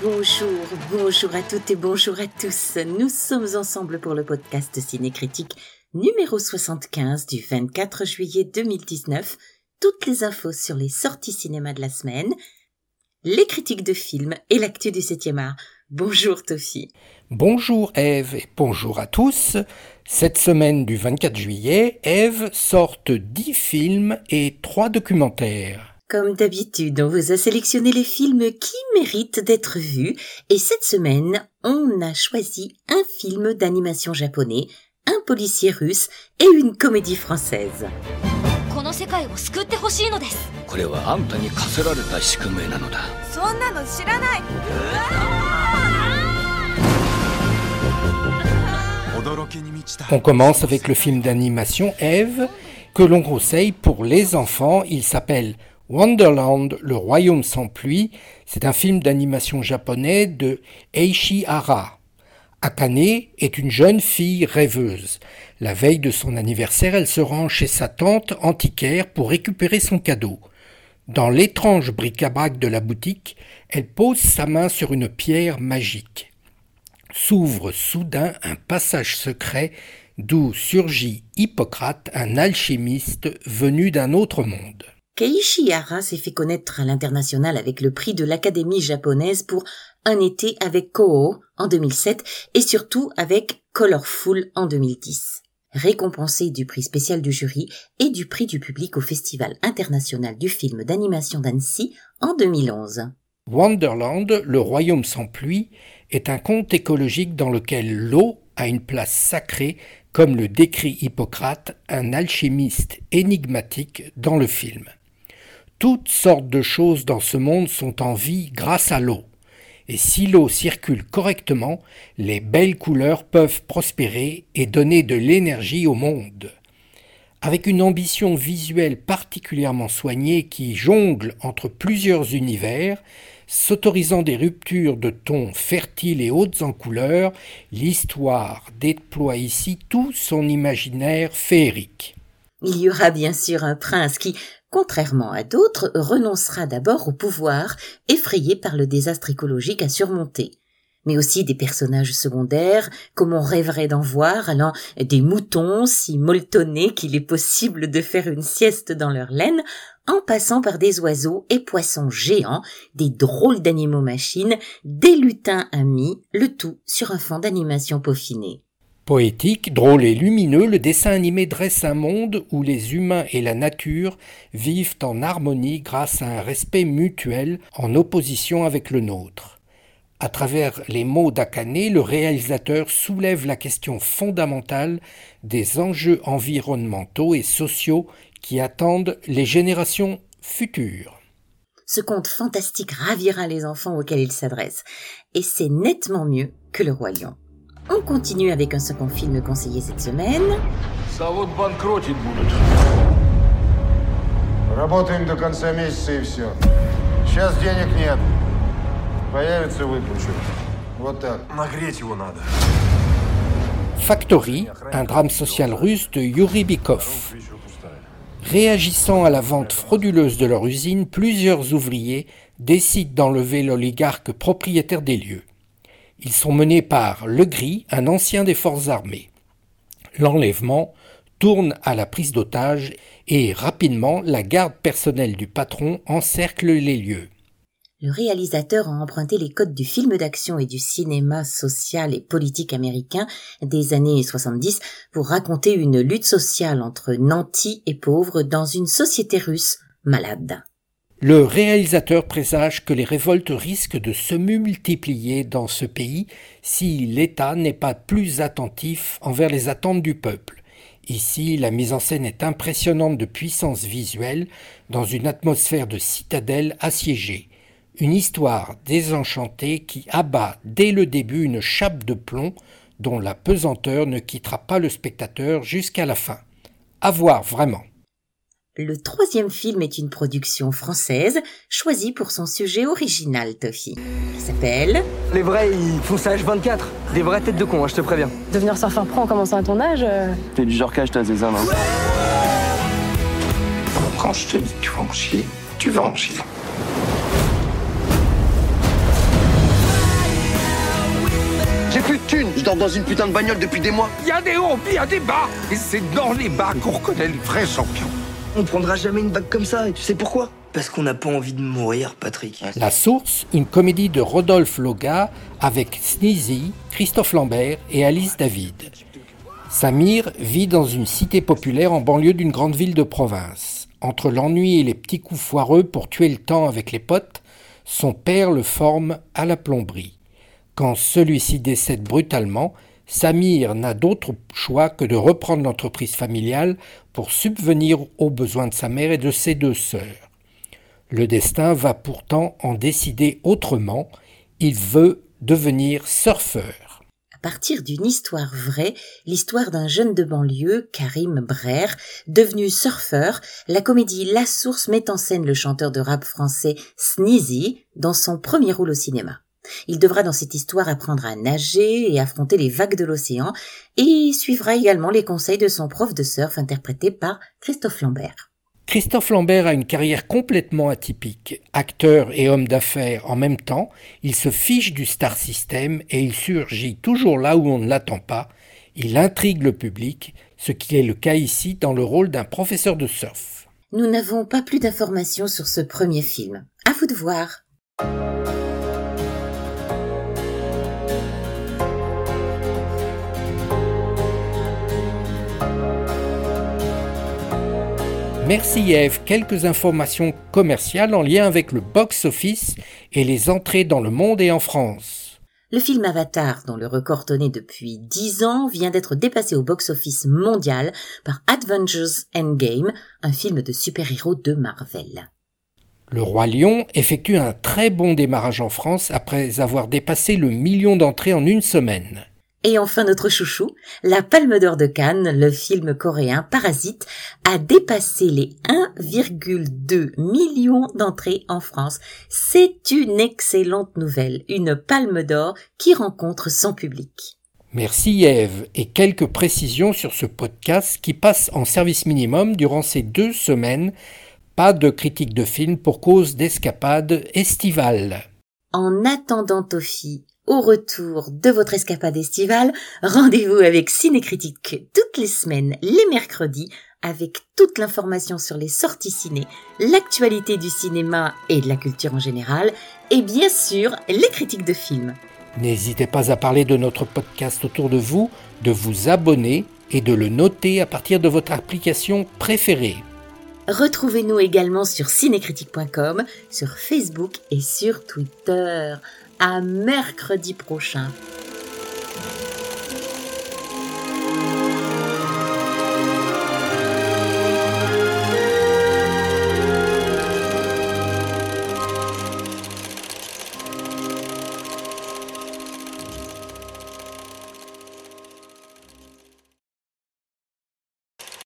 Bonjour, bonjour à toutes et bonjour à tous. Nous sommes ensemble pour le podcast Cinécritique numéro 75 du 24 juillet 2019. Toutes les infos sur les sorties cinéma de la semaine, les critiques de films et l'actu du 7e art. Bonjour Tofi. Bonjour Eve et bonjour à tous. Cette semaine du 24 juillet, Eve sort 10 films et 3 documentaires. Comme d'habitude, on vous a sélectionné les films qui méritent d'être vus et cette semaine, on a choisi un film d'animation japonais, un policier russe et une comédie française. On commence avec le film d'animation Eve que l'on conseille pour les enfants. Il s'appelle Wonderland, le royaume sans pluie, c'est un film d'animation japonais de Eishi Hara. Akane est une jeune fille rêveuse. La veille de son anniversaire, elle se rend chez sa tante antiquaire pour récupérer son cadeau. Dans l'étrange bric-à-brac de la boutique, elle pose sa main sur une pierre magique. S'ouvre soudain un passage secret d'où surgit Hippocrate, un alchimiste venu d'un autre monde. Keiichi Hara s'est fait connaître à l'international avec le prix de l'Académie japonaise pour Un été avec Koho en 2007 et surtout avec Colorful en 2010. Récompensé du prix spécial du jury et du prix du public au Festival international du film d'animation d'Annecy en 2011. Wonderland, le royaume sans pluie, est un conte écologique dans lequel l'eau a une place sacrée, comme le décrit Hippocrate, un alchimiste énigmatique dans le film. Toutes sortes de choses dans ce monde sont en vie grâce à l'eau. Et si l'eau circule correctement, les belles couleurs peuvent prospérer et donner de l'énergie au monde. Avec une ambition visuelle particulièrement soignée qui jongle entre plusieurs univers, s'autorisant des ruptures de tons fertiles et hautes en couleurs, l'histoire déploie ici tout son imaginaire féerique. Il y aura bien sûr un prince qui, contrairement à d'autres, renoncera d'abord au pouvoir, effrayé par le désastre écologique à surmonter mais aussi des personnages secondaires, comme on rêverait d'en voir, allant des moutons si molletonnés qu'il est possible de faire une sieste dans leur laine, en passant par des oiseaux et poissons géants, des drôles d'animaux machines, des lutins amis, le tout sur un fond d'animation peaufiné. Poétique, drôle et lumineux, le dessin animé dresse un monde où les humains et la nature vivent en harmonie grâce à un respect mutuel en opposition avec le nôtre. À travers les mots d'Akane, le réalisateur soulève la question fondamentale des enjeux environnementaux et sociaux qui attendent les générations futures. Ce conte fantastique ravira les enfants auxquels il s'adresse, et c'est nettement mieux que le Roi. On continue avec un second film conseillé cette semaine. Работаем до конца месяца и все. Сейчас денег нет. Появится, выплачу. Вот так. Нагреть его надо. Factory, un drame social russe de Yuri Bikov. Réagissant à la vente frauduleuse de leur usine, plusieurs ouvriers décident d'enlever l'oligarque propriétaire des lieux. Ils sont menés par Le Gris, un ancien des forces armées. L'enlèvement tourne à la prise d'otage et rapidement la garde personnelle du patron encercle les lieux. Le réalisateur a emprunté les codes du film d'action et du cinéma social et politique américain des années 70 pour raconter une lutte sociale entre nantis et pauvres dans une société russe malade. Le réalisateur présage que les révoltes risquent de se multiplier dans ce pays si l'État n'est pas plus attentif envers les attentes du peuple. Ici, la mise en scène est impressionnante de puissance visuelle dans une atmosphère de citadelle assiégée. Une histoire désenchantée qui abat dès le début une chape de plomb dont la pesanteur ne quittera pas le spectateur jusqu'à la fin. À voir vraiment. Le troisième film est une production française choisie pour son sujet original, Toffy. Il s'appelle... Les vrais, ils font ça 24 Des vraies têtes de con, hein, je te préviens. Devenir surfeur pro en commençant à ton âge... Euh. T'es du genre cache ta zézanne, hein. Quand je te dis tu vas en chier, tu vas en chier. J'ai plus de thunes. Je dors dans une putain de bagnole depuis des mois. Il y a des hauts, il y a des bas. Et c'est dans les bas qu'on reconnaît les vrais champions. On prendra jamais une bague comme ça, et tu sais pourquoi? Parce qu'on n'a pas envie de mourir, Patrick. La Source, une comédie de Rodolphe Loga avec Sneezy, Christophe Lambert et Alice David. Samir vit dans une cité populaire en banlieue d'une grande ville de province. Entre l'ennui et les petits coups foireux pour tuer le temps avec les potes, son père le forme à la plomberie. Quand celui-ci décède brutalement, Samir n'a d'autre choix que de reprendre l'entreprise familiale pour subvenir aux besoins de sa mère et de ses deux sœurs. Le destin va pourtant en décider autrement, il veut devenir surfeur. À partir d'une histoire vraie, l'histoire d'un jeune de banlieue, Karim Brer, devenu surfeur, la comédie La Source met en scène le chanteur de rap français Sneezy dans son premier rôle au cinéma. Il devra dans cette histoire apprendre à nager et affronter les vagues de l'océan, et suivra également les conseils de son prof de surf interprété par Christophe Lambert. Christophe Lambert a une carrière complètement atypique. Acteur et homme d'affaires en même temps, il se fiche du star system et il surgit toujours là où on ne l'attend pas. Il intrigue le public, ce qui est le cas ici dans le rôle d'un professeur de surf. Nous n'avons pas plus d'informations sur ce premier film. À vous de voir. Merci Eve. Quelques informations commerciales en lien avec le box-office et les entrées dans le monde et en France. Le film Avatar, dont le record tenait depuis 10 ans, vient d'être dépassé au box-office mondial par Avengers Endgame, un film de super-héros de Marvel. Le Roi Lion effectue un très bon démarrage en France après avoir dépassé le million d'entrées en une semaine. Et enfin notre chouchou, La Palme d'Or de Cannes, le film coréen Parasite, a dépassé les 1,2 millions d'entrées en France. C'est une excellente nouvelle, une Palme d'Or qui rencontre son public. Merci Eve et quelques précisions sur ce podcast qui passe en service minimum durant ces deux semaines. Pas de critique de film pour cause d'escapade estivale. En attendant Tofi, au retour de votre escapade estivale, rendez-vous avec Cinécritique toutes les semaines, les mercredis, avec toute l'information sur les sorties ciné, l'actualité du cinéma et de la culture en général, et bien sûr les critiques de films. N'hésitez pas à parler de notre podcast autour de vous, de vous abonner et de le noter à partir de votre application préférée. Retrouvez-nous également sur cinécritique.com, sur Facebook et sur Twitter. À mercredi prochain.